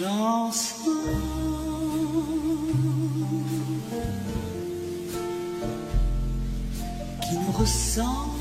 chanson qui nous ressemble.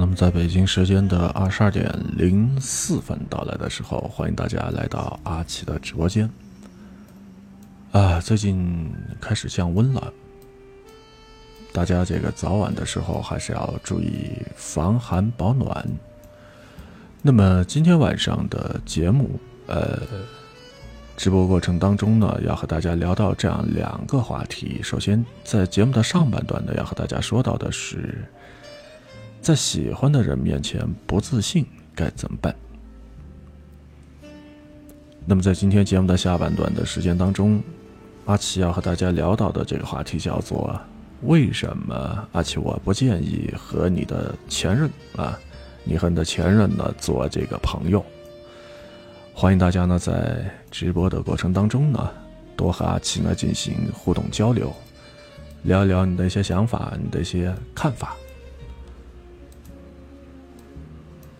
那么在北京时间的二十二点零四分到来的时候，欢迎大家来到阿奇的直播间。啊，最近开始降温了，大家这个早晚的时候还是要注意防寒保暖。那么今天晚上的节目，呃，直播过程当中呢，要和大家聊到这样两个话题。首先，在节目的上半段呢，要和大家说到的是。在喜欢的人面前不自信该怎么办？那么在今天节目的下半段的时间当中，阿奇要和大家聊到的这个话题叫做“为什么阿奇我不建议和你的前任啊，你和你的前任呢做这个朋友？”欢迎大家呢在直播的过程当中呢，多和阿奇呢进行互动交流，聊一聊你的一些想法，你的一些看法。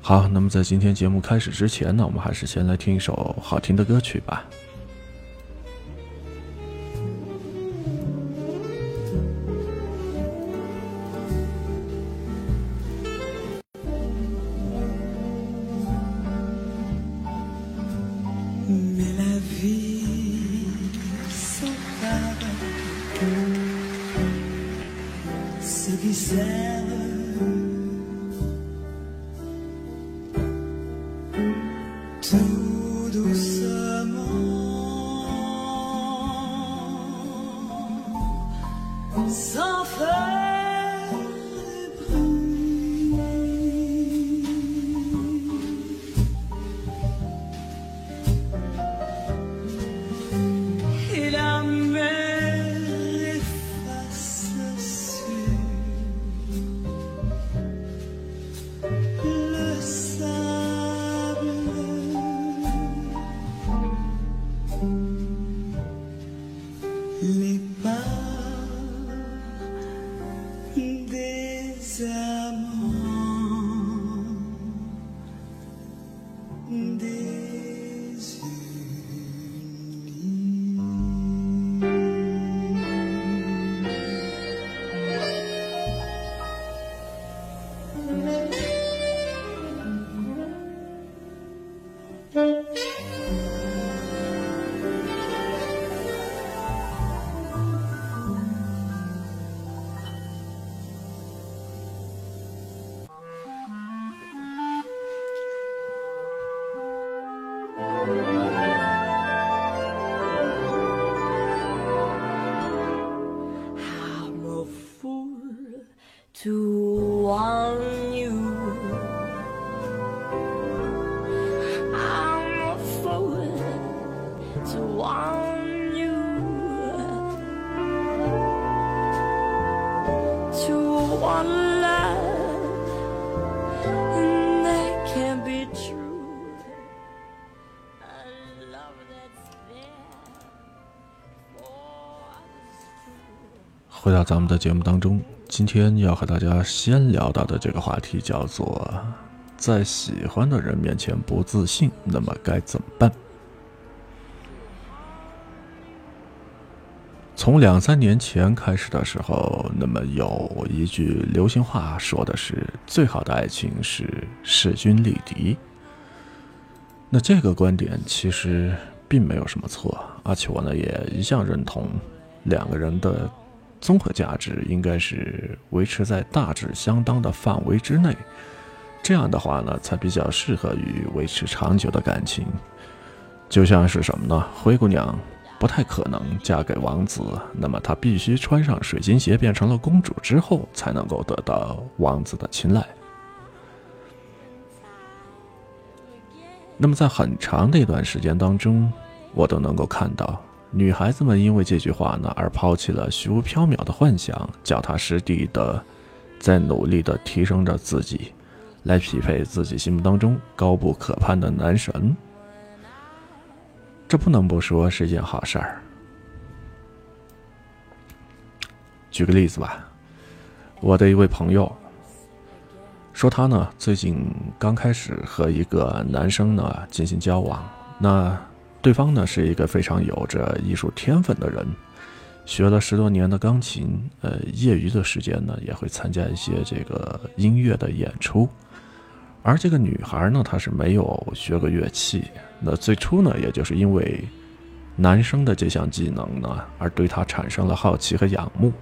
好，那么在今天节目开始之前呢，我们还是先来听一首好听的歌曲吧。to 咱们的节目当中，今天要和大家先聊到的这个话题叫做，在喜欢的人面前不自信，那么该怎么办？从两三年前开始的时候，那么有一句流行话说的是：“最好的爱情是势均力敌。”那这个观点其实并没有什么错，而且我呢也一向认同，两个人的综合价值应该是维持在大致相当的范围之内，这样的话呢才比较适合于维持长久的感情。就像是什么呢？灰姑娘。不太可能嫁给王子，那么她必须穿上水晶鞋变成了公主之后，才能够得到王子的青睐。那么在很长的一段时间当中，我都能够看到女孩子们因为这句话呢而抛弃了虚无缥缈的幻想，脚踏实地的在努力的提升着自己，来匹配自己心目当中高不可攀的男神。这不能不说是一件好事儿。举个例子吧，我的一位朋友说，他呢最近刚开始和一个男生呢进行交往，那对方呢是一个非常有着艺术天分的人，学了十多年的钢琴，呃，业余的时间呢也会参加一些这个音乐的演出。而这个女孩呢，她是没有学过乐器。那最初呢，也就是因为男生的这项技能呢，而对她产生了好奇和仰慕。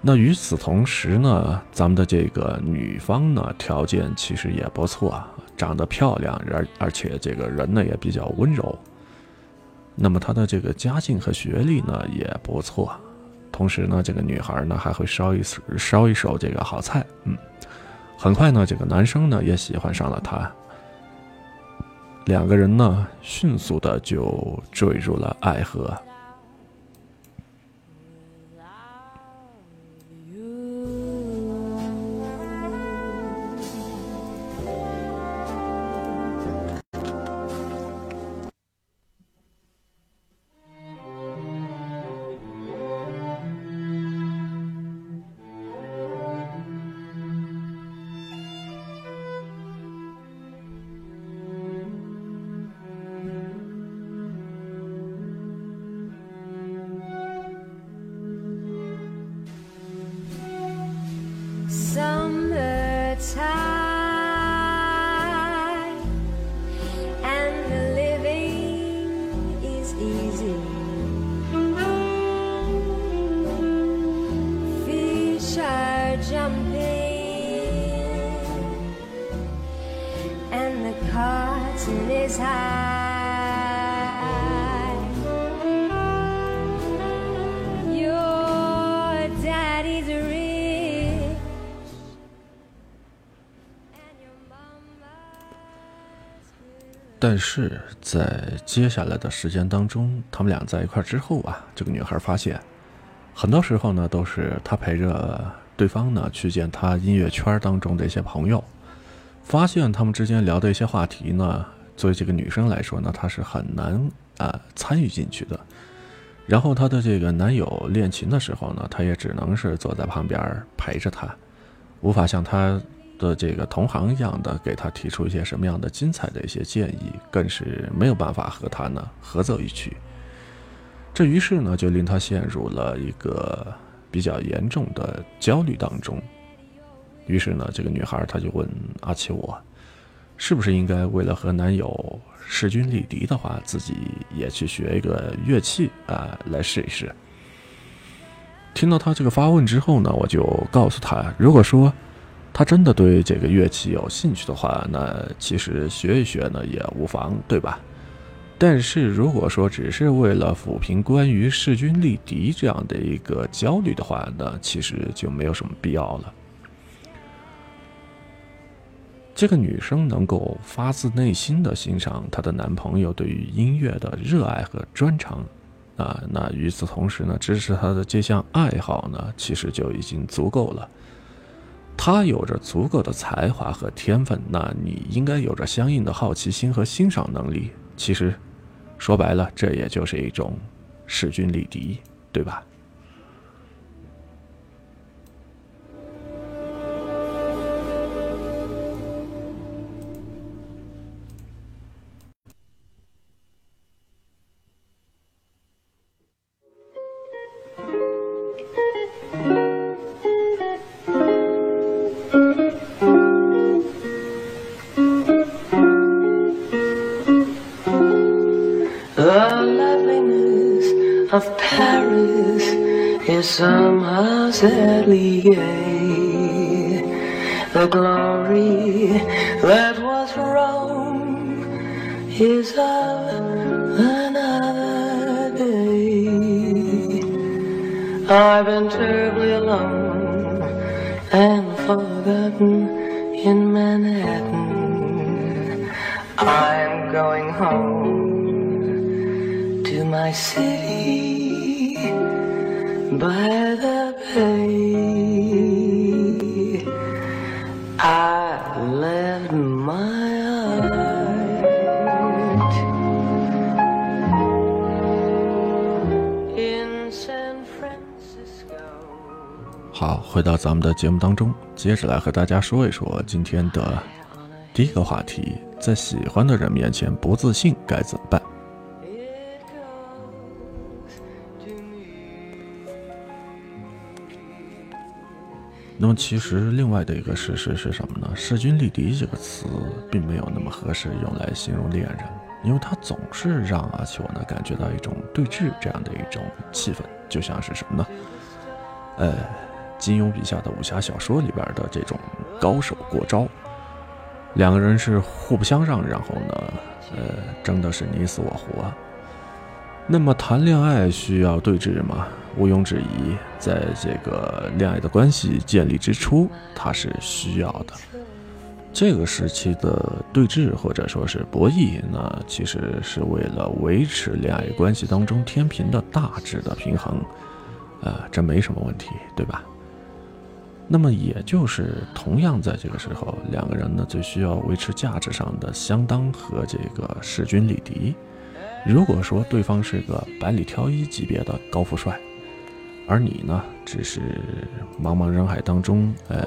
那与此同时呢，咱们的这个女方呢，条件其实也不错，长得漂亮，而而且这个人呢也比较温柔。那么她的这个家境和学历呢也不错。同时呢，这个女孩呢还会烧一烧一手这个好菜，嗯，很快呢，这个男生呢也喜欢上了她，两个人呢迅速的就坠入了爱河。但是在接下来的时间当中，他们俩在一块之后啊，这个女孩发现，很多时候呢都是她陪着对方呢去见他音乐圈当中的一些朋友，发现他们之间聊的一些话题呢，作为这个女生来说呢，她是很难啊参与进去的。然后她的这个男友练琴的时候呢，她也只能是坐在旁边陪着他，无法像他。的这个同行一样的给他提出一些什么样的精彩的一些建议，更是没有办法和他呢合奏一曲。这于是呢就令他陷入了一个比较严重的焦虑当中。于是呢，这个女孩她就问阿奇我，是不是应该为了和男友势均力敌的话，自己也去学一个乐器啊来试一试？听到他这个发问之后呢，我就告诉他，如果说。他真的对这个乐器有兴趣的话，那其实学一学呢也无妨，对吧？但是如果说只是为了抚平关于势均力敌这样的一个焦虑的话，那其实就没有什么必要了。这个女生能够发自内心的欣赏她的男朋友对于音乐的热爱和专长，啊，那与此同时呢，支持他的这项爱好呢，其实就已经足够了。他有着足够的才华和天分，那你应该有着相应的好奇心和欣赏能力。其实，说白了，这也就是一种势均力敌，对吧 sadly. The glory that was Rome is of another day. I've been terribly alone and forgotten in Manhattan. I'm going home to my city by 回到咱们的节目当中，接着来和大家说一说今天的第一个话题：在喜欢的人面前不自信该怎么办？那么其实另外的一个事实是什么呢？势均力敌这个词并没有那么合适用来形容恋人，因为它总是让阿秋呢感觉到一种对峙这样的一种气氛，就像是什么呢？呃，金庸笔下的武侠小说里边的这种高手过招，两个人是互不相让，然后呢，呃，争的是你死我活。那么谈恋爱需要对峙吗？毋庸置疑，在这个恋爱的关系建立之初，它是需要的。这个时期的对峙或者说是博弈，那其实是为了维持恋爱关系当中天平的大致的平衡，呃，这没什么问题，对吧？那么也就是同样在这个时候，两个人呢最需要维持价值上的相当和这个势均力敌。如果说对方是个百里挑一级别的高富帅，而你呢只是茫茫人海当中，呃，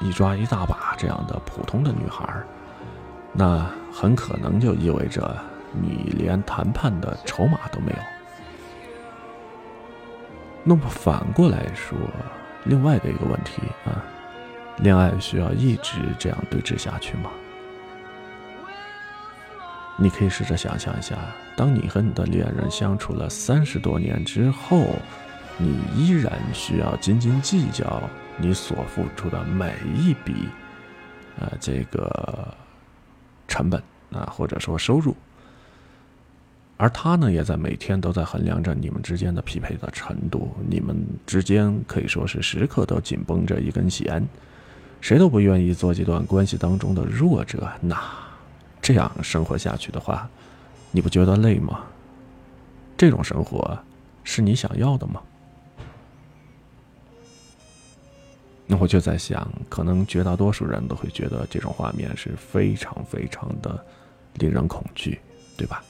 一抓一大把这样的普通的女孩，那很可能就意味着你连谈判的筹码都没有。那么反过来说，另外的一个问题啊，恋爱需要一直这样对峙下去吗？你可以试着想象一下，当你和你的恋人相处了三十多年之后，你依然需要斤斤计较你所付出的每一笔，呃，这个成本啊，或者说收入，而他呢，也在每天都在衡量着你们之间的匹配的程度，你们之间可以说是时刻都紧绷着一根弦，谁都不愿意做这段关系当中的弱者，那。这样生活下去的话，你不觉得累吗？这种生活是你想要的吗？那我就在想，可能绝大多数人都会觉得这种画面是非常非常的令人恐惧，对吧？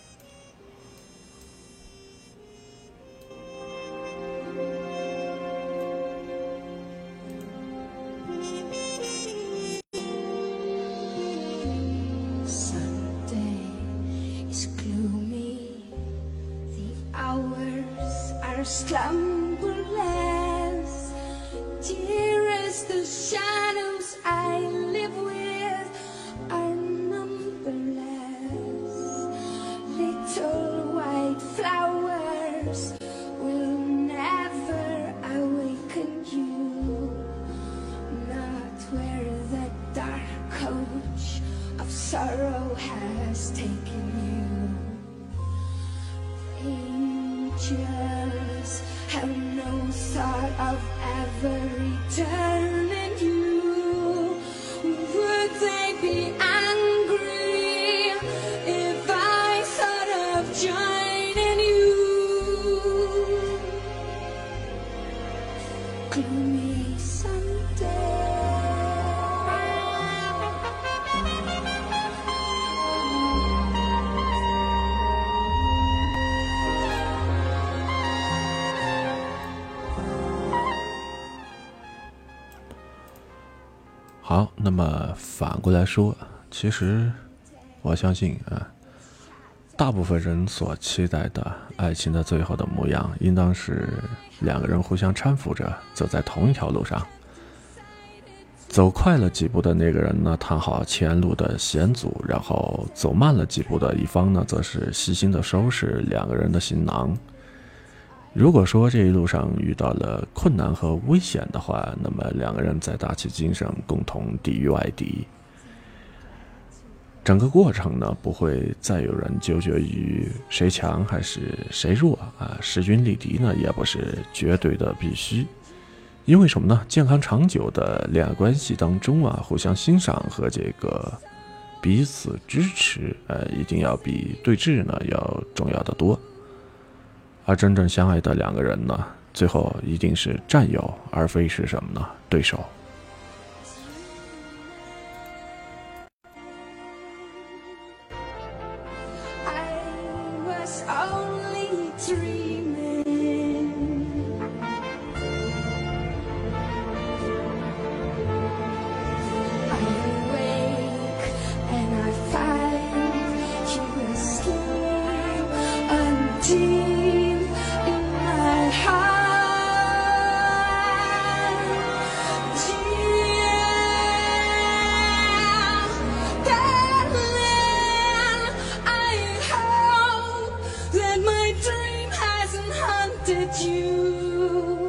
那么反过来说，其实我相信啊，大部分人所期待的爱情的最后的模样，应当是两个人互相搀扶着走在同一条路上。走快了几步的那个人呢，探好前路的险阻；然后走慢了几步的一方呢，则是细心的收拾两个人的行囊。如果说这一路上遇到了困难和危险的话，那么两个人再打起精神，共同抵御外敌。整个过程呢，不会再有人纠结于谁强还是谁弱啊，势均力敌呢，也不是绝对的必须。因为什么呢？健康长久的恋爱关系当中啊，互相欣赏和这个彼此支持，呃，一定要比对峙呢要重要的多。而真正相爱的两个人呢，最后一定是战友，而非是什么呢？对手。You.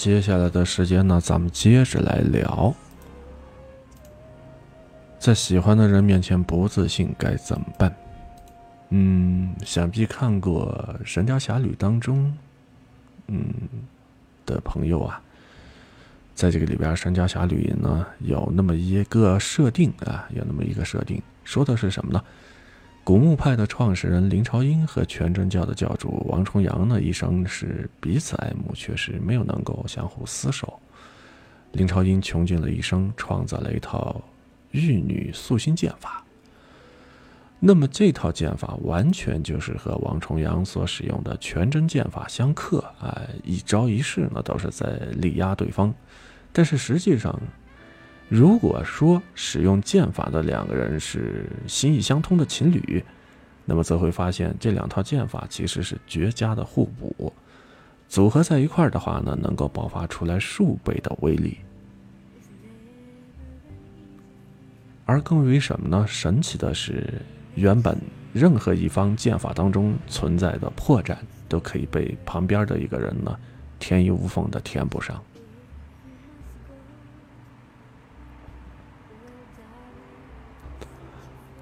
接下来的时间呢，咱们接着来聊，在喜欢的人面前不自信该怎么办？嗯，想必看过《神雕侠侣》当中，嗯的朋友啊，在这个里边，《神雕侠侣》呢有那么一个设定啊，有那么一个设定，说的是什么呢？古墓派的创始人林朝英和全真教的教主王重阳呢，一生是彼此爱慕，却是没有能够相互厮守。林朝英穷尽了一生，创造了一套玉女素心剑法。那么这套剑法完全就是和王重阳所使用的全真剑法相克啊、一招一式呢都是在力压对方。但是实际上，如果说使用剑法的两个人是心意相通的情侣，那么则会发现这两套剑法其实是绝佳的互补，组合在一块儿的话呢，能够爆发出来数倍的威力。而更为什么呢？神奇的是，原本任何一方剑法当中存在的破绽，都可以被旁边的一个人呢，天衣无缝的填补上。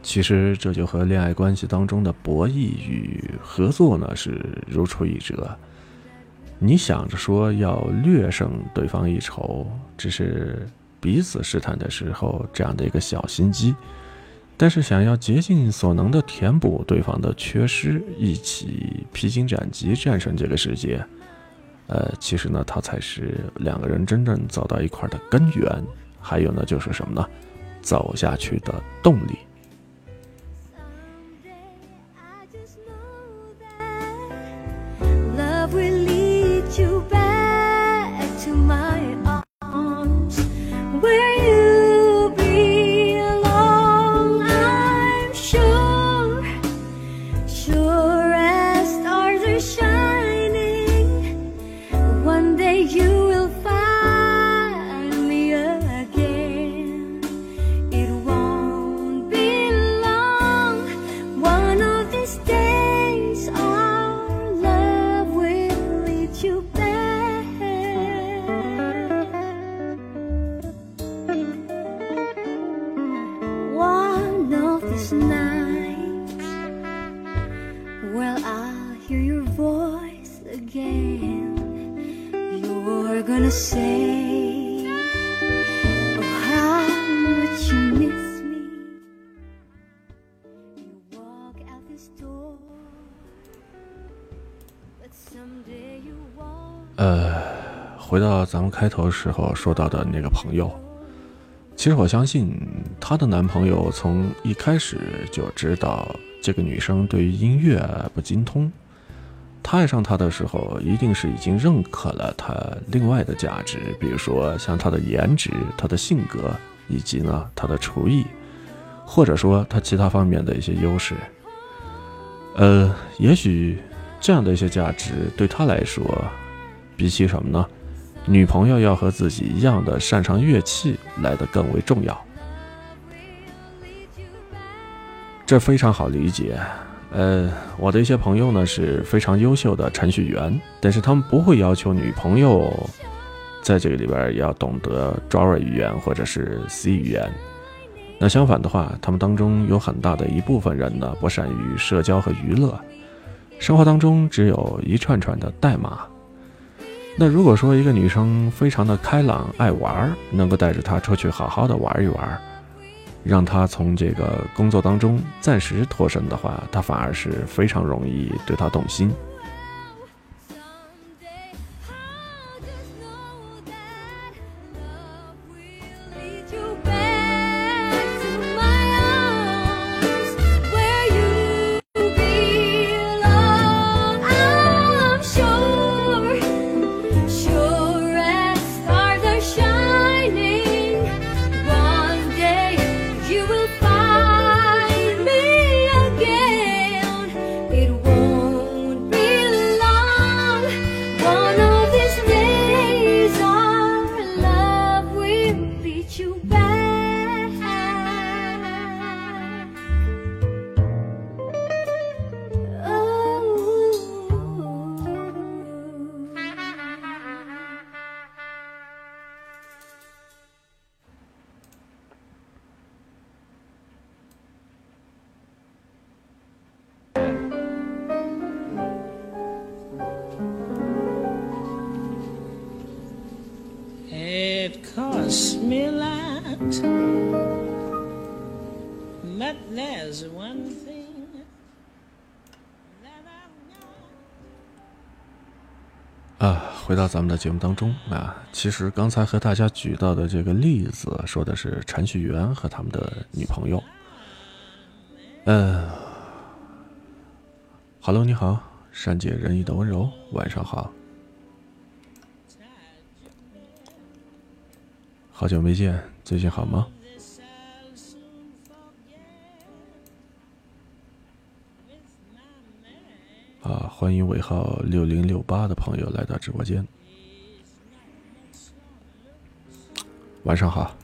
其实这就和恋爱关系当中的博弈与合作呢是如出一辙。你想着说要略胜对方一筹，只是彼此试探的时候这样的一个小心机；但是想要竭尽所能的填补对方的缺失，一起披荆斩棘战胜这个世界，呃，其实呢，它才是两个人真正走到一块的根源。还有呢，就是什么呢？走下去的动力。时候说到的那个朋友，其实我相信她的男朋友从一开始就知道这个女生对于音乐不精通。他爱上她的时候，一定是已经认可了她另外的价值，比如说像她的颜值、她的性格，以及呢她的厨艺，或者说她其他方面的一些优势。呃，也许这样的一些价值对他来说，比起什么呢？女朋友要和自己一样的擅长乐器来的更为重要。这非常好理解。呃，我的一些朋友呢是非常优秀的程序员，但是他们不会要求女朋友在这个里边也要懂得 Java 语言或者是 C 语言。那相反的话，他们当中有很大的一部分人呢不善于社交和娱乐，生活当中只有一串串的代码。那如果说一个女生非常的开朗爱玩，能够带着她出去好好的玩一玩。让她从这个工作当中暂时脱身的话，她反而是非常容易对她动心。回到咱们的节目当中啊，其实刚才和大家举到的这个例子，说的是程序员和他们的女朋友。嗯，Hello，你好，善解人意的温柔，晚上好，好久没见，最近好吗？欢迎尾号六零六八的朋友来到直播间。晚上好，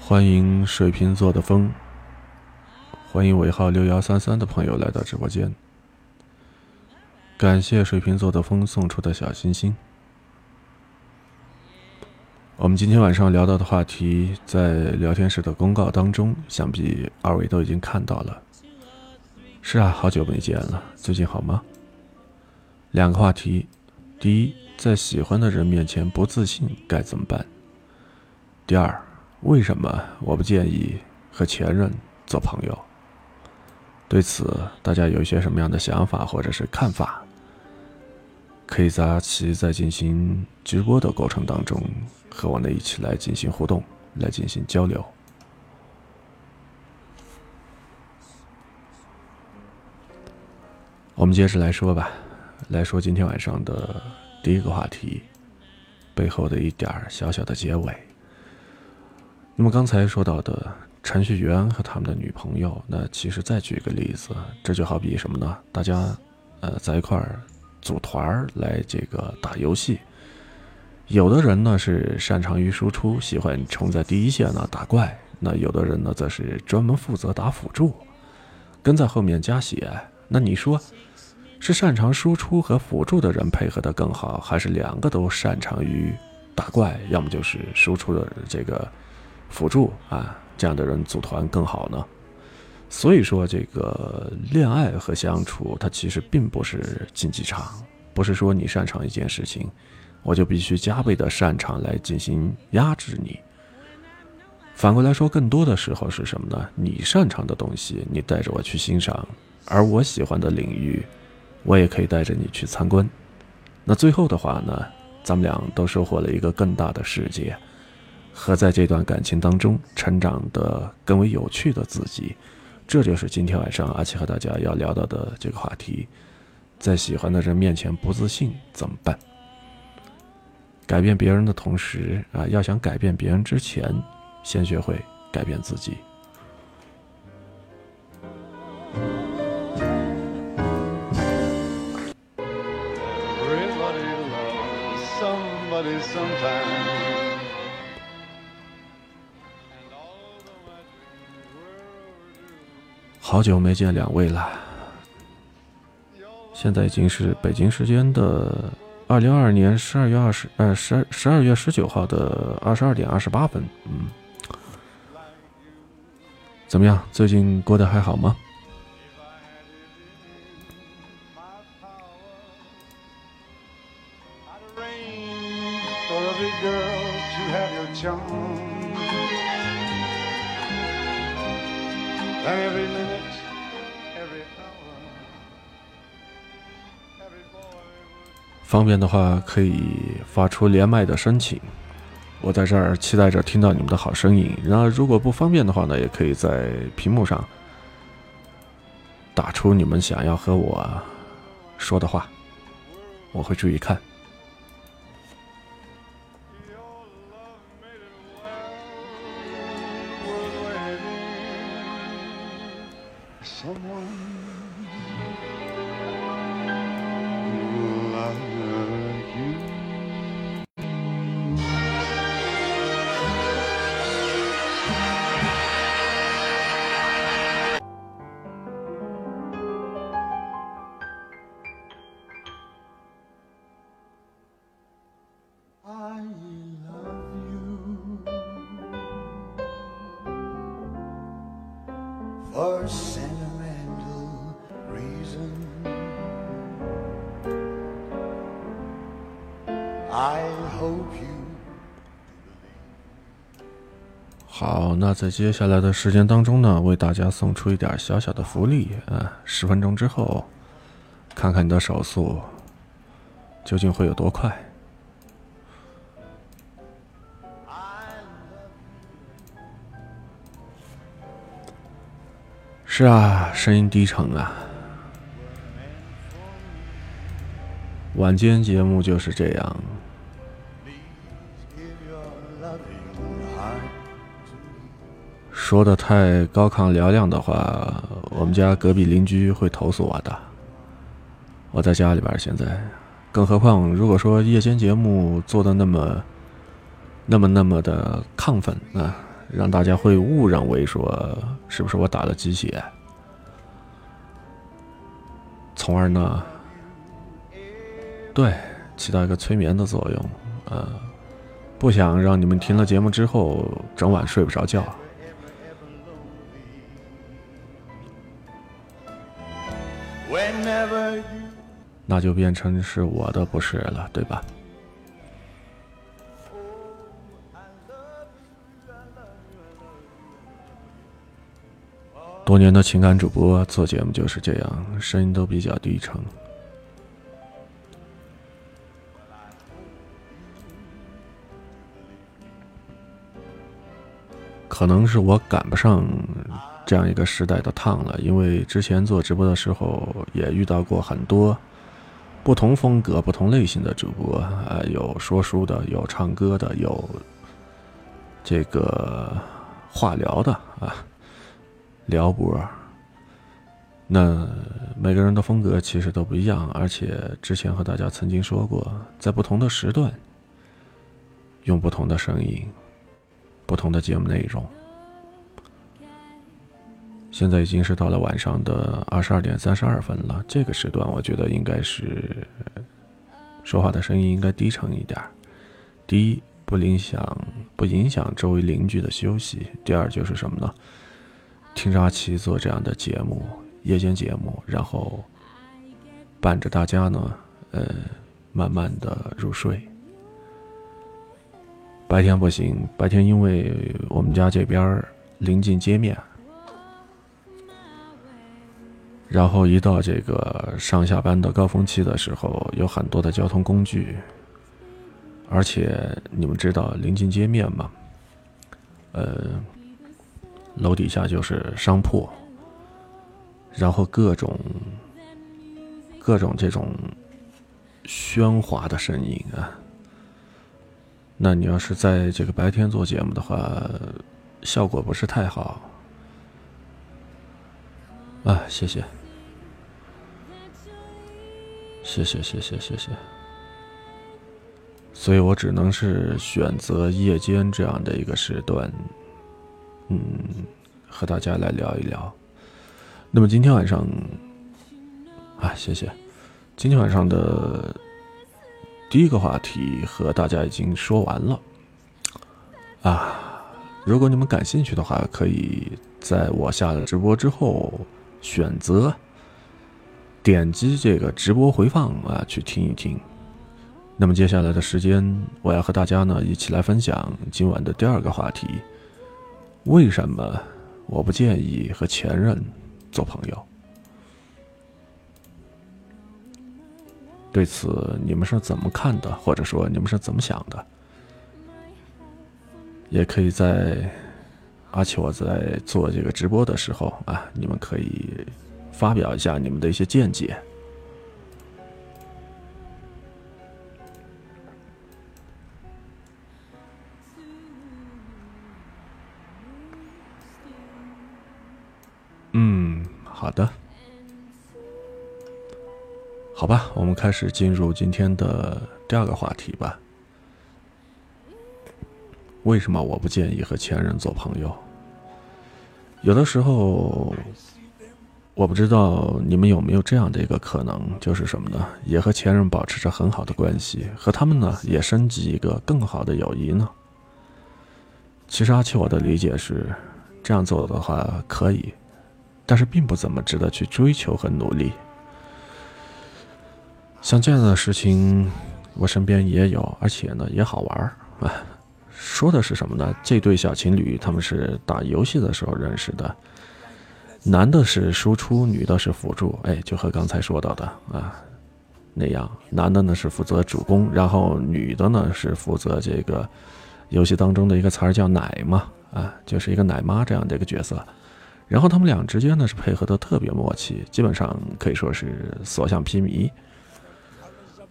欢迎水瓶座的风，欢迎尾号六幺三三的朋友来到直播间。感谢水瓶座的风送出的小心心。我们今天晚上聊到的话题，在聊天室的公告当中，想必二位都已经看到了。是啊，好久没见了，最近好吗？两个话题，第一，在喜欢的人面前不自信该怎么办？第二，为什么我不建议和前任做朋友？对此，大家有一些什么样的想法或者是看法？可以在阿奇在进行直播的过程当中，和我呢一起来进行互动，来进行交流。我们接着来说吧，来说今天晚上的第一个话题，背后的一点小小的结尾。那么刚才说到的程序员和他们的女朋友，那其实再举一个例子，这就好比什么呢？大家呃在一块儿组团儿来这个打游戏，有的人呢是擅长于输出，喜欢冲在第一线呢打怪；那有的人呢则是专门负责打辅助，跟在后面加血。那你说？是擅长输出和辅助的人配合的更好，还是两个都擅长于打怪，要么就是输出的这个辅助啊，这样的人组团更好呢？所以说，这个恋爱和相处，它其实并不是竞技场，不是说你擅长一件事情，我就必须加倍的擅长来进行压制你。反过来说，更多的时候是什么呢？你擅长的东西，你带着我去欣赏；而我喜欢的领域，我也可以带着你去参观。那最后的话呢，咱们俩都收获了一个更大的世界，和在这段感情当中成长的更为有趣的自己。这就是今天晚上阿奇和大家要聊到的这个话题：在喜欢的人面前不自信怎么办？改变别人的同时啊，要想改变别人之前。先学会改变自己。好久没见两位了，现在已经是北京时间的二零二二年十二月二十呃十二十二月十九号的二十二点二十八分，嗯。怎么样？最近过得还好吗？方便的话，可以发出连麦的申请。我在这儿期待着听到你们的好声音。然后，如果不方便的话呢，也可以在屏幕上打出你们想要和我说的话，我会注意看。在接下来的时间当中呢，为大家送出一点小小的福利啊！十分钟之后，看看你的手速究竟会有多快。是啊，声音低沉啊。晚间节目就是这样。说的太高亢嘹亮的话，我们家隔壁邻居会投诉我的。我在家里边现在，更何况如果说夜间节目做的那么、那么、那么的亢奋啊，让大家会误认为说是不是我打了鸡血，从而呢，对，起到一个催眠的作用，呃，不想让你们听了节目之后整晚睡不着觉。那就变成是我的不是了，对吧？多年的情感主播做节目就是这样，声音都比较低沉。可能是我赶不上。这样一个时代的烫了，因为之前做直播的时候也遇到过很多不同风格、不同类型的主播啊，有说书的，有唱歌的，有这个话聊的啊，聊播。那每个人的风格其实都不一样，而且之前和大家曾经说过，在不同的时段用不同的声音、不同的节目内容。现在已经是到了晚上的二十二点三十二分了。这个时段，我觉得应该是说话的声音应该低沉一点。第一，不影响不影响周围邻居的休息；第二，就是什么呢？听着阿奇做这样的节目，夜间节目，然后伴着大家呢，呃，慢慢的入睡。白天不行，白天因为我们家这边临近街面，然后一到这个上下班的高峰期的时候，有很多的交通工具，而且你们知道临近街面嘛，呃，楼底下就是商铺，然后各种各种这种喧哗的声音啊。那你要是在这个白天做节目的话，效果不是太好啊。谢谢，谢谢，谢谢，谢谢。所以我只能是选择夜间这样的一个时段，嗯，和大家来聊一聊。那么今天晚上，啊，谢谢，今天晚上的。第一个话题和大家已经说完了，啊，如果你们感兴趣的话，可以在我下了直播之后选择点击这个直播回放啊，去听一听。那么接下来的时间，我要和大家呢一起来分享今晚的第二个话题：为什么我不建议和前任做朋友？对此，你们是怎么看的？或者说，你们是怎么想的？也可以在而且我在做这个直播的时候啊，你们可以发表一下你们的一些见解。嗯，好的。好吧，我们开始进入今天的第二个话题吧。为什么我不建议和前任做朋友？有的时候，我不知道你们有没有这样的一个可能，就是什么呢？也和前任保持着很好的关系，和他们呢也升级一个更好的友谊呢？其实阿七我的理解是，这样做的话可以，但是并不怎么值得去追求和努力。像这样的事情，我身边也有，而且呢也好玩儿啊。说的是什么呢？这对小情侣他们是打游戏的时候认识的，男的是输出，女的是辅助。哎，就和刚才说到的啊那样，男的呢是负责主攻，然后女的呢是负责这个游戏当中的一个词儿叫奶嘛啊，就是一个奶妈这样的一个角色。然后他们俩之间呢是配合的特别默契，基本上可以说是所向披靡。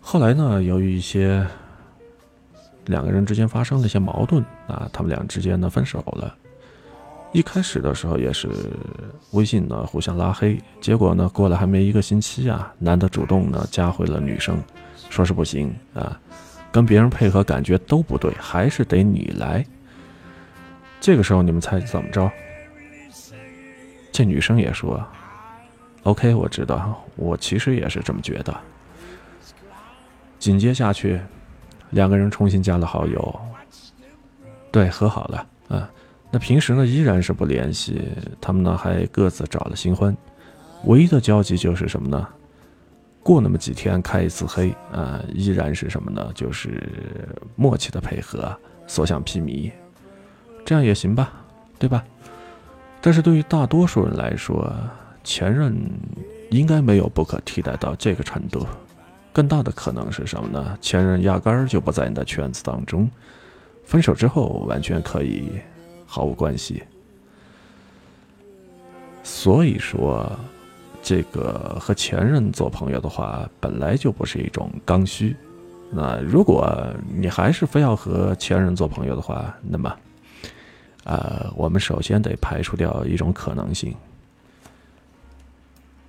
后来呢，由于一些两个人之间发生了一些矛盾啊，他们俩之间呢分手了。一开始的时候也是微信呢互相拉黑，结果呢过了还没一个星期啊，男的主动呢加回了女生，说是不行啊，跟别人配合感觉都不对，还是得你来。这个时候你们猜怎么着？这女生也说：“OK，我知道，我其实也是这么觉得。”紧接下去，两个人重新加了好友，对，和好了啊。那平时呢，依然是不联系。他们呢，还各自找了新欢，唯一的交集就是什么呢？过那么几天开一次黑啊，依然是什么呢？就是默契的配合，所向披靡，这样也行吧，对吧？但是对于大多数人来说，前任应该没有不可替代到这个程度。更大的可能是什么呢？前任压根儿就不在你的圈子当中，分手之后完全可以毫无关系。所以说，这个和前任做朋友的话，本来就不是一种刚需。那如果你还是非要和前任做朋友的话，那么，呃，我们首先得排除掉一种可能性。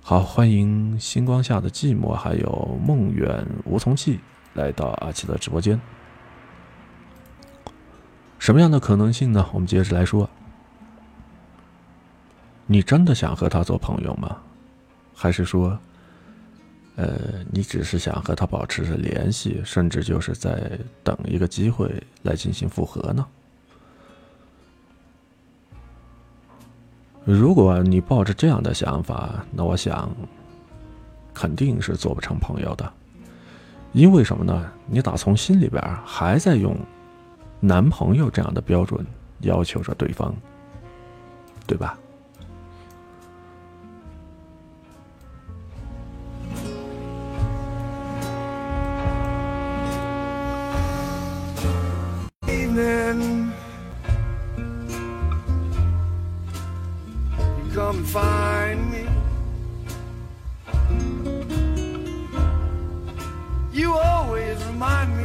好，欢迎星光下的寂寞，还有梦远无从记来到阿奇的直播间。什么样的可能性呢？我们接着来说。你真的想和他做朋友吗？还是说，呃，你只是想和他保持着联系，甚至就是在等一个机会来进行复合呢？如果你抱着这样的想法，那我想，肯定是做不成朋友的。因为什么呢？你打从心里边还在用男朋友这样的标准要求着对方，对吧？evening. You come and find me. You always remind me.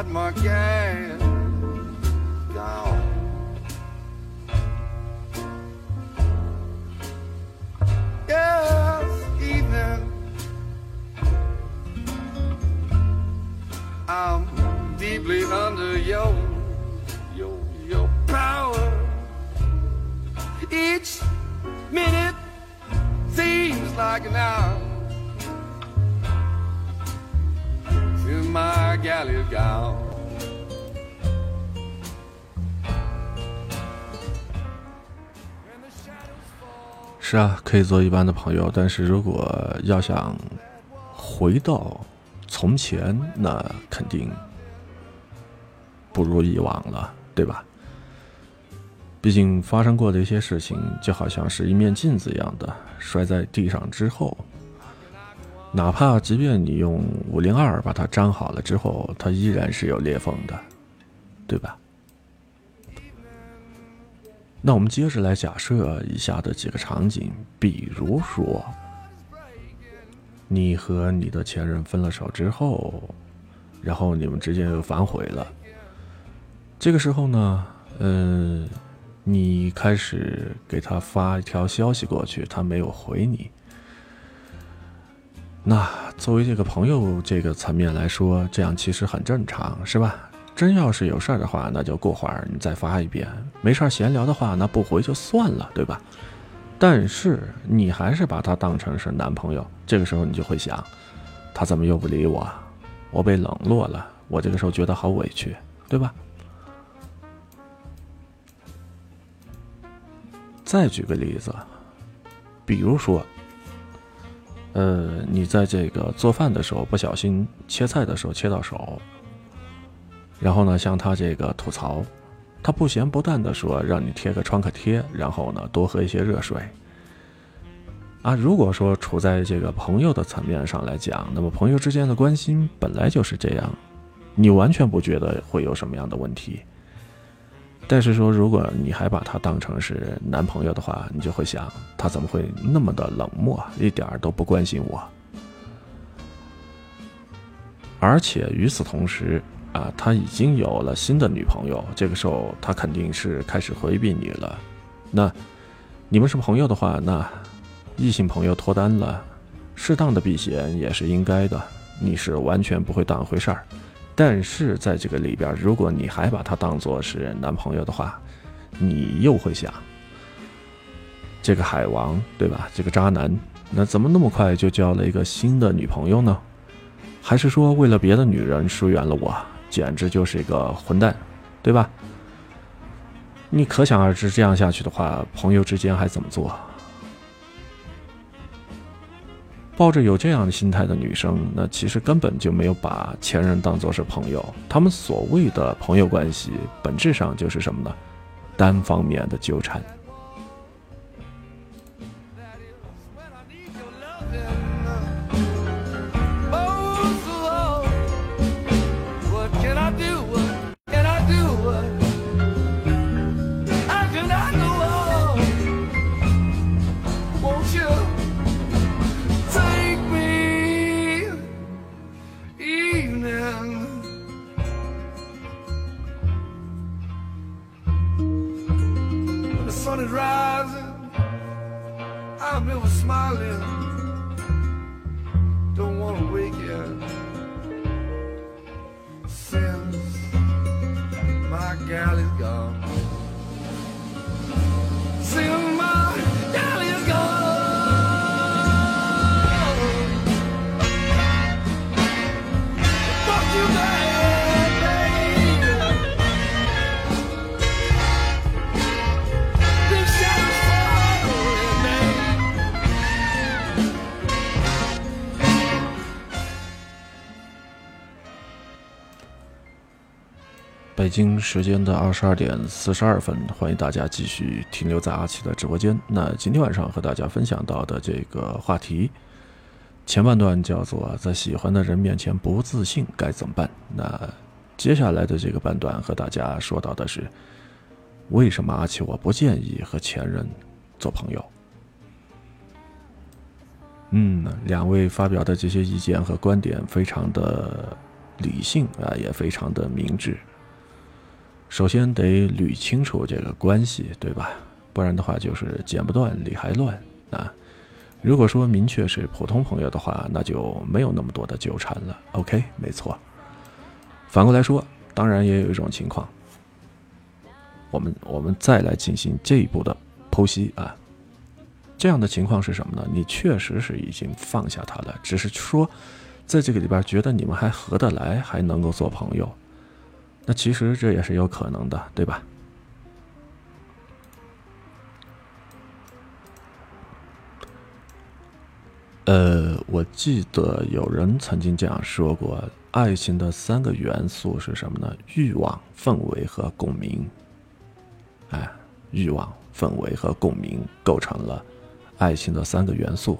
That my gas gone. Yes, evening. I'm deeply under your your your power. Each minute seems like an hour. Galley gown. 是啊，可以做一般的朋友，但是如果要想回到从前，那肯定不如以往了，对吧？毕竟发生过的一些事情，就好像是一面镜子一样的，摔在地上之后，哪怕即便你用五零二把它粘好了之后，它依然是有裂缝的，对吧？那我们接着来假设以下的几个场景，比如说，你和你的前任分了手之后，然后你们之间又反悔了。这个时候呢，嗯、你开始给他发一条消息过去，他没有回你。那作为这个朋友这个层面来说，这样其实很正常，是吧？真要是有事儿的话，那就过会儿你再发一遍；没事儿闲聊的话，那不回就算了，对吧？但是你还是把他当成是男朋友，这个时候你就会想，他怎么又不理我？我被冷落了，我这个时候觉得好委屈，对吧？再举个例子，比如说，呃，你在这个做饭的时候不小心切菜的时候切到手，然后呢，向他这个吐槽，他不咸不淡的说让你贴个创可贴，然后呢多喝一些热水。啊，如果说处在这个朋友的层面上来讲，那么朋友之间的关心本来就是这样，你完全不觉得会有什么样的问题。但是说，如果你还把他当成是男朋友的话，你就会想，他怎么会那么的冷漠，一点儿都不关心我？而且与此同时，啊，他已经有了新的女朋友，这个时候他肯定是开始回避你了。那你们是朋友的话，那异性朋友脱单了，适当的避嫌也是应该的，你是完全不会当回事儿。但是在这个里边，如果你还把他当做是男朋友的话，你又会想，这个海王对吧？这个渣男，那怎么那么快就交了一个新的女朋友呢？还是说为了别的女人疏远了我？简直就是一个混蛋，对吧？你可想而知，这样下去的话，朋友之间还怎么做？抱着有这样的心态的女生，那其实根本就没有把前任当作是朋友。他们所谓的朋友关系，本质上就是什么呢？单方面的纠缠。北京时间的二十二点四十二分，欢迎大家继续停留在阿奇的直播间。那今天晚上和大家分享到的这个话题，前半段叫做在喜欢的人面前不自信该怎么办？那接下来的这个半段和大家说到的是，为什么阿奇我不建议和前任做朋友？嗯，两位发表的这些意见和观点非常的理性啊，也非常的明智。首先得捋清楚这个关系，对吧？不然的话就是剪不断理还乱啊。如果说明确是普通朋友的话，那就没有那么多的纠缠了。OK，没错。反过来说，当然也有一种情况，我们我们再来进行这一步的剖析啊。这样的情况是什么呢？你确实是已经放下他了，只是说，在这个里边觉得你们还合得来，还能够做朋友。那其实这也是有可能的，对吧？呃，我记得有人曾经这样说过：爱情的三个元素是什么呢？欲望、氛围和共鸣。哎，欲望、氛围和共鸣构成了。爱情的三个元素，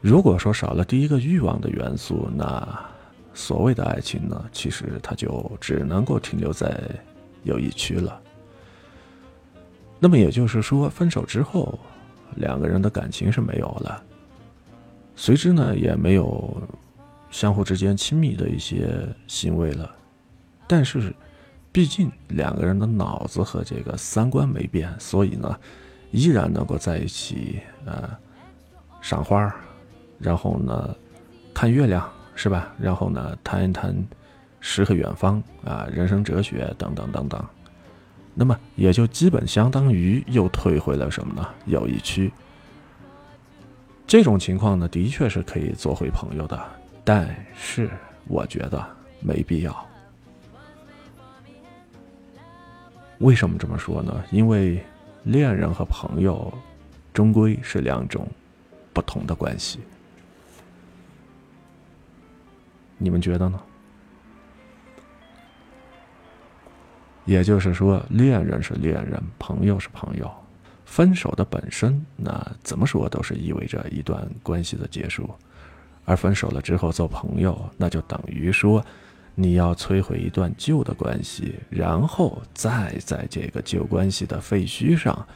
如果说少了第一个欲望的元素，那所谓的爱情呢，其实它就只能够停留在友谊区了。那么也就是说，分手之后，两个人的感情是没有了，随之呢也没有相互之间亲密的一些行为了。但是，毕竟两个人的脑子和这个三观没变，所以呢。依然能够在一起，呃，赏花，然后呢，看月亮，是吧？然后呢，谈一谈诗和远方啊，人生哲学等等等等。那么也就基本相当于又退回了什么呢？友谊区。这种情况呢，的确是可以做回朋友的，但是我觉得没必要。为什么这么说呢？因为。恋人和朋友，终归是两种不同的关系。你们觉得呢？也就是说，恋人是恋人，朋友是朋友。分手的本身，那怎么说都是意味着一段关系的结束。而分手了之后做朋友，那就等于说。你要摧毁一段旧的关系，然后再在这个旧关系的废墟上，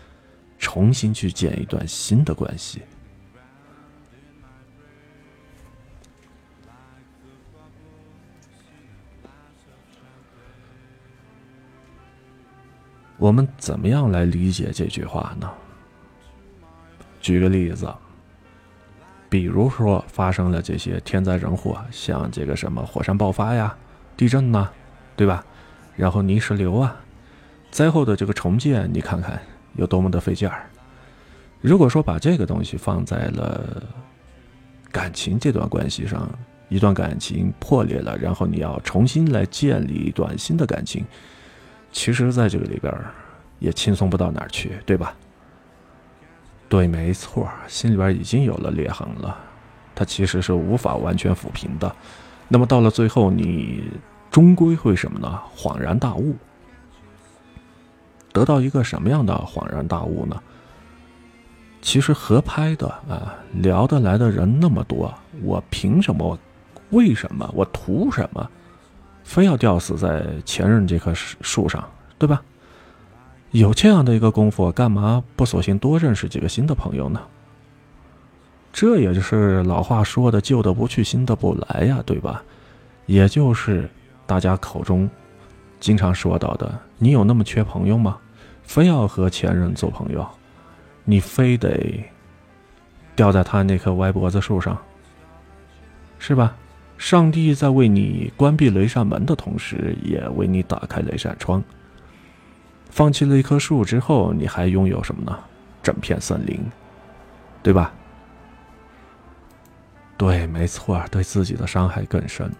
重新去建一段新的关系。我们怎么样来理解这句话呢？举个例子，比如说发生了这些天灾人祸，像这个什么火山爆发呀。地震呐，对吧？然后泥石流啊，灾后的这个重建，你看看有多么的费劲儿。如果说把这个东西放在了感情这段关系上，一段感情破裂了，然后你要重新来建立一段新的感情，其实在这个里边也轻松不到哪儿去，对吧？对，没错，心里边已经有了裂痕了，它其实是无法完全抚平的。那么到了最后，你。终归会什么呢？恍然大悟，得到一个什么样的恍然大悟呢？其实合拍的啊，聊得来的人那么多，我凭什么？为什么？我图什么？非要吊死在前任这棵树上，对吧？有这样的一个功夫，干嘛不索性多认识几个新的朋友呢？这也就是老话说的“旧的不去，新的不来”呀，对吧？也就是。大家口中经常说到的，你有那么缺朋友吗？非要和前任做朋友，你非得吊在他那棵歪脖子树上，是吧？上帝在为你关闭了一扇门的同时，也为你打开了一扇窗。放弃了一棵树之后，你还拥有什么呢？整片森林，对吧？对，没错，对自己的伤害更深。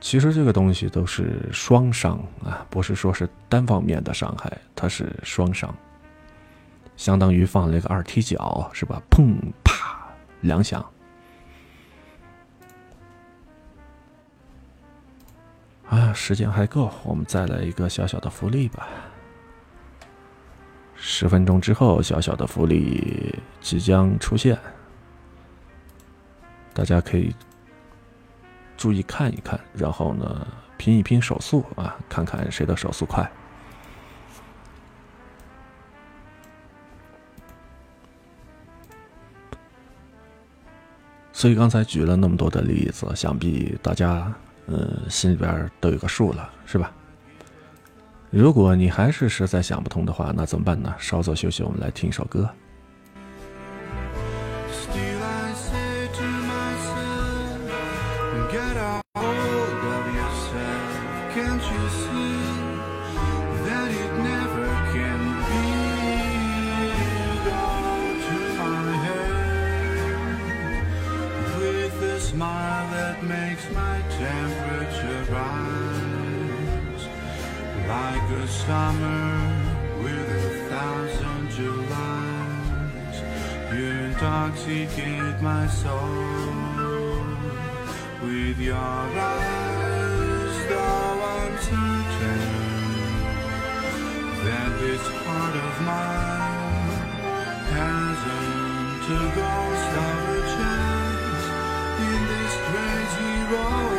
其实这个东西都是双伤啊，不是说是单方面的伤害，它是双伤，相当于放了一个二踢脚，是吧？砰啪两响。时间还够，我们再来一个小小的福利吧。十分钟之后，小小的福利即将出现，大家可以注意看一看，然后呢拼一拼手速啊，看看谁的手速快。所以刚才举了那么多的例子，想必大家嗯心里边都有个数了，是吧？如果你还是实在想不通的话，那怎么办呢？稍作休息，我们来听一首歌。Intoxicate my soul with your eyes, though I'm certain that this heart of mine hasn't a ghost of a chance in this crazy romance.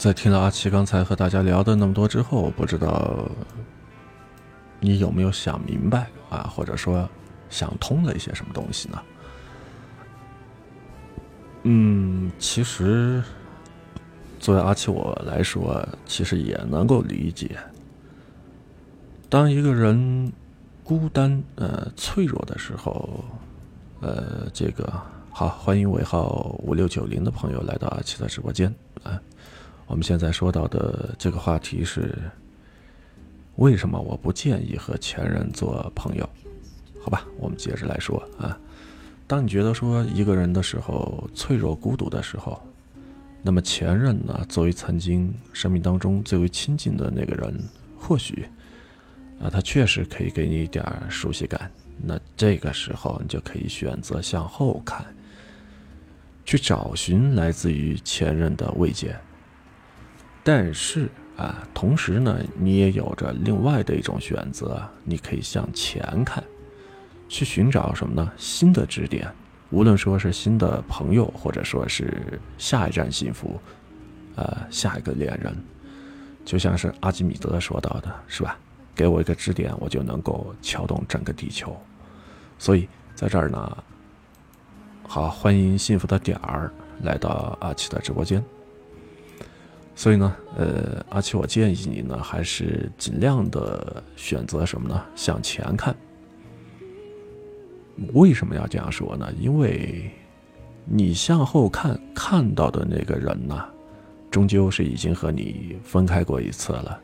在听了阿奇刚才和大家聊的那么多之后，不知道你有没有想明白啊，或者说想通了一些什么东西呢？嗯，其实作为阿奇我来说，其实也能够理解，当一个人孤单、呃脆弱的时候，呃，这个好，欢迎尾号五六九零的朋友来到阿奇的直播间啊。我们现在说到的这个话题是，为什么我不建议和前任做朋友？好吧，我们接着来说啊。当你觉得说一个人的时候脆弱孤独的时候，那么前任呢，作为曾经生命当中最为亲近的那个人，或许啊，他确实可以给你一点熟悉感。那这个时候，你就可以选择向后看，去找寻来自于前任的慰藉。但是啊，同时呢，你也有着另外的一种选择，你可以向前看，去寻找什么呢？新的支点，无论说是新的朋友，或者说是下一站幸福，呃，下一个恋人，就像是阿基米德说到的，是吧？给我一个支点，我就能够撬动整个地球。所以在这儿呢，好，欢迎幸福的点儿来到阿奇的直播间。所以呢，呃，阿奇，我建议你呢，还是尽量的选择什么呢？向前看。为什么要这样说呢？因为你向后看看到的那个人呢，终究是已经和你分开过一次了，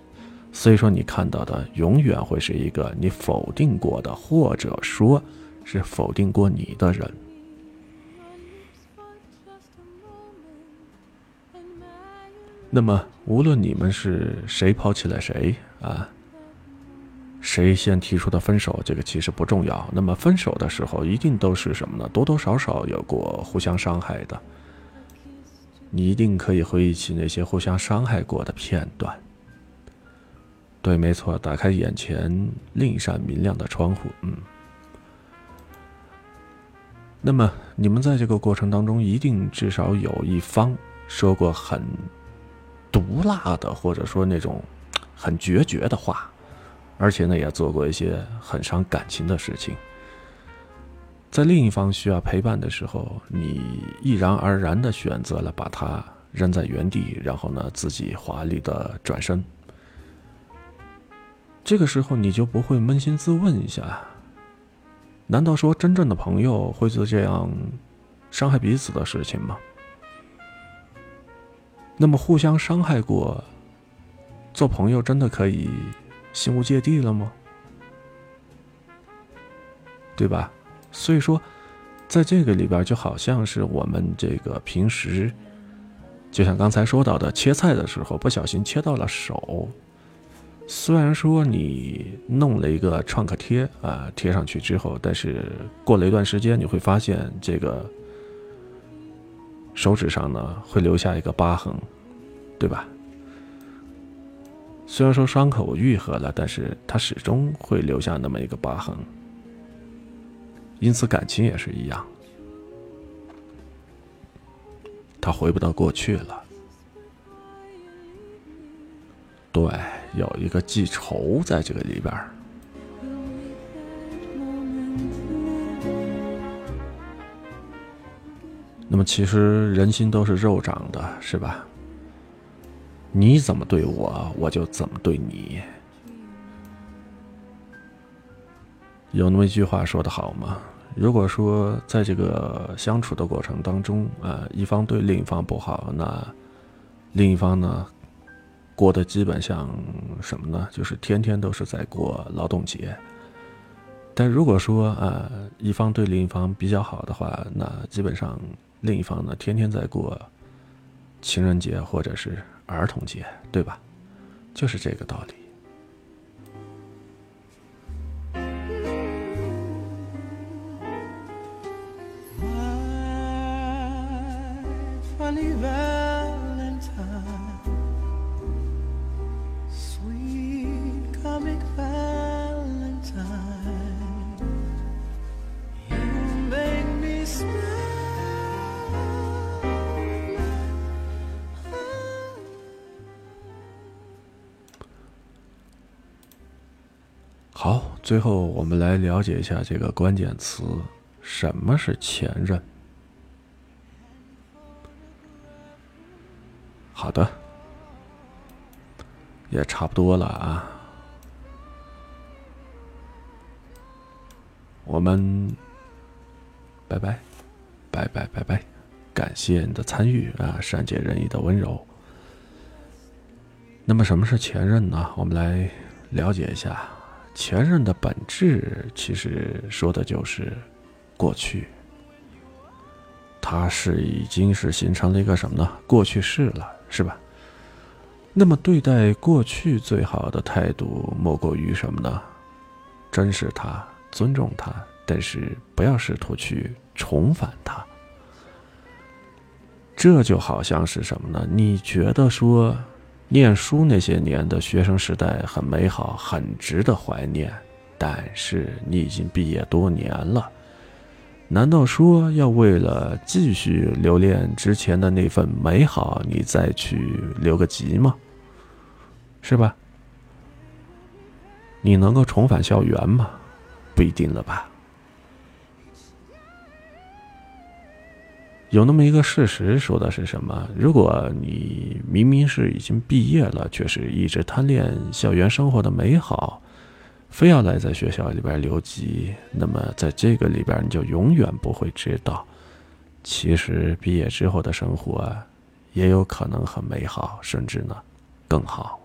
所以说你看到的永远会是一个你否定过的，或者说是否定过你的人。那么，无论你们是谁抛弃了谁啊，谁先提出的分手，这个其实不重要。那么分手的时候，一定都是什么呢？多多少少有过互相伤害的。你一定可以回忆起那些互相伤害过的片段。对，没错，打开眼前另一扇明亮的窗户，嗯。那么你们在这个过程当中，一定至少有一方说过很毒辣的，或者说那种很决绝的话，而且呢，也做过一些很伤感情的事情。在另一方需要陪伴的时候，你毅然而然的选择了把他扔在原地，然后呢，自己华丽的转身。这个时候，你就不会扪心自问一下：难道说真正的朋友会做这样伤害彼此的事情吗？那么互相伤害过，做朋友真的可以心无芥蒂了吗？对吧？所以说，在这个里边就好像是我们这个平时就像刚才说到的，切菜的时候不小心切到了手。虽然说你弄了一个创可贴啊，贴上去之后，但是过了一段时间，你会发现这个手指上呢会留下一个疤痕，对吧？虽然说伤口愈合了，但是它始终会留下那么一个疤痕。因此，感情也是一样，它回不到过去了。对，有一个记仇在这个里边儿。那么，其实人心都是肉长的，是吧？你怎么对我，我就怎么对你。有那么一句话说得好吗？如果说在这个相处的过程当中，啊，一方对另一方不好，那另一方呢，过得基本像什么呢？就是天天都是在过劳动节。但如果说啊，一方对另一方比较好的话，那基本上另一方呢，天天在过情人节或者是儿童节，对吧？就是这个道理。最后我们来了解一下这个关键词，什么是前任？好的，也差不多了啊。我们拜拜，拜拜拜拜，感谢你的参与啊，善解人意的温柔。那么什么是前任呢？我们来了解一下。前任的本质其实说的就是过去，它是已经是形成了一个什么呢？过去式了，是吧？那么对待过去最好的态度莫过于什么呢？珍视它，尊重它，但是不要试图去重返它。这就好像是什么呢？你觉得说？念书那些年的学生时代很美好，很值得怀念。但是你已经毕业多年了，难道说要为了继续留恋之前的那份美好，你再去留个级吗？是吧？你能够重返校园吗？不一定了吧。有那么一个事实，说的是什么？如果你明明是已经毕业了，却是一直贪恋校园生活的美好，非要来在学校里边留级，那么在这个里边，你就永远不会知道，其实毕业之后的生活，也有可能很美好，甚至呢，更好。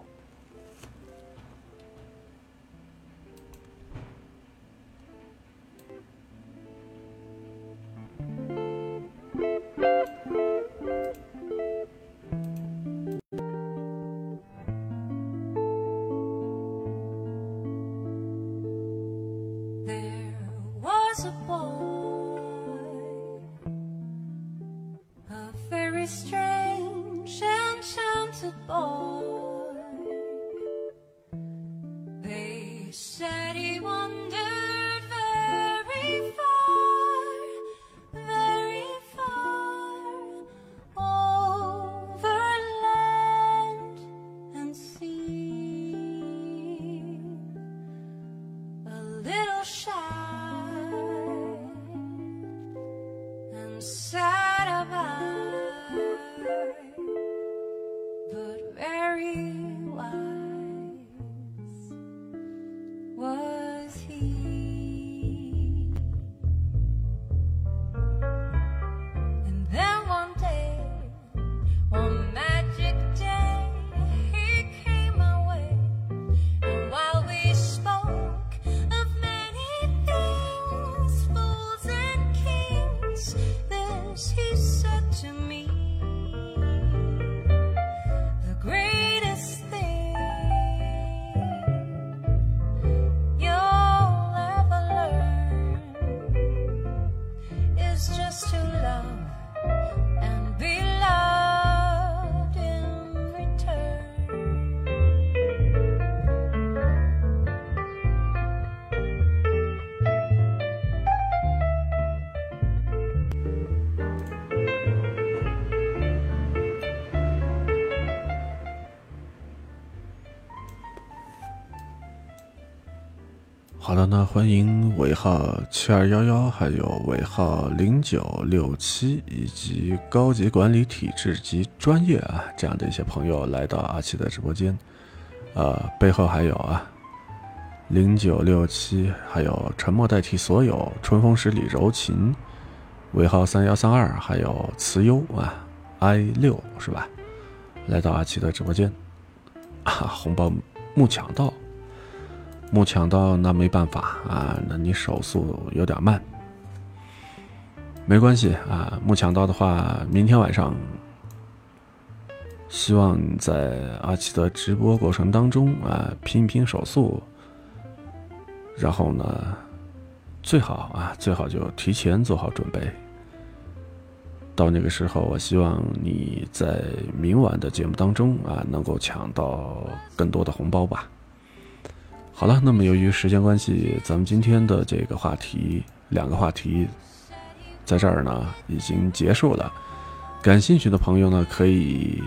那欢迎尾号七二幺幺，还有尾号零九六七，以及高级管理体制及专业啊这样的一些朋友来到阿七的直播间。呃，背后还有啊零九六七，还有沉默代替所有，春风十里柔情，尾号三幺三二，还有慈优啊 i 六是吧？来到阿奇的直播间，啊，红包木抢到。木抢到那没办法啊，那你手速有点慢，没关系啊。木抢到的话，明天晚上，希望在阿奇的直播过程当中啊，拼一拼手速，然后呢，最好啊，最好就提前做好准备。到那个时候，我希望你在明晚的节目当中啊，能够抢到更多的红包吧。好了，那么由于时间关系，咱们今天的这个话题，两个话题，在这儿呢已经结束了。感兴趣的朋友呢，可以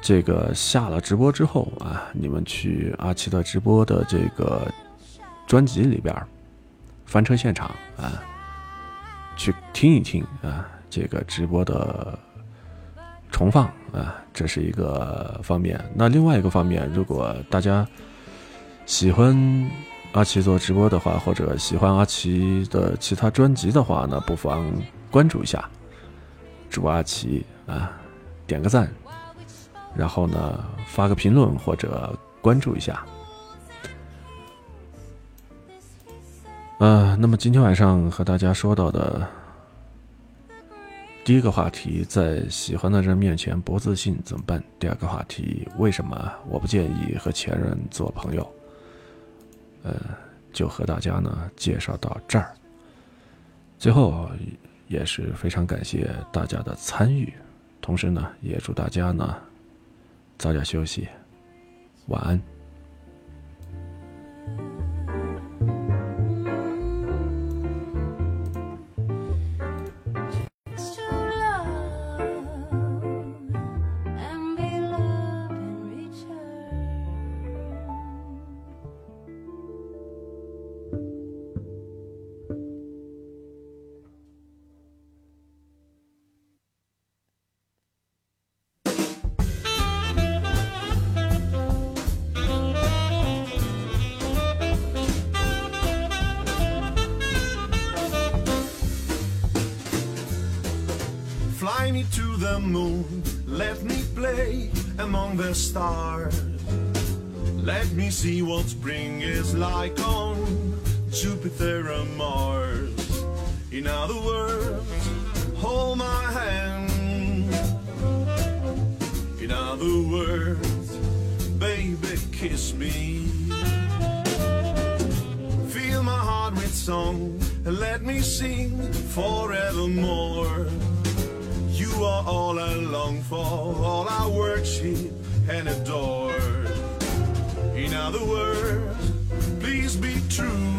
这个下了直播之后啊，你们去阿奇的直播的这个专辑里边翻车现场啊，去听一听啊，这个直播的重放啊，这是一个方面。那另外一个方面，如果大家喜欢阿奇做直播的话，或者喜欢阿奇的其他专辑的话呢，不妨关注一下主播阿奇啊，点个赞，然后呢发个评论或者关注一下。呃，那么今天晚上和大家说到的第一个话题，在喜欢的人面前不自信怎么办？第二个话题，为什么我不建议和前任做朋友？呃，就和大家呢介绍到这儿。最后也是非常感谢大家的参与，同时呢，也祝大家呢早点休息，晚安。Moon, let me play among the stars. Let me see what spring is like on Jupiter and Mars. In other words, hold my hand. In other words, baby, kiss me. Fill my heart with song and let me sing forevermore. All I long for, all I worship and adore. In other words, please be true.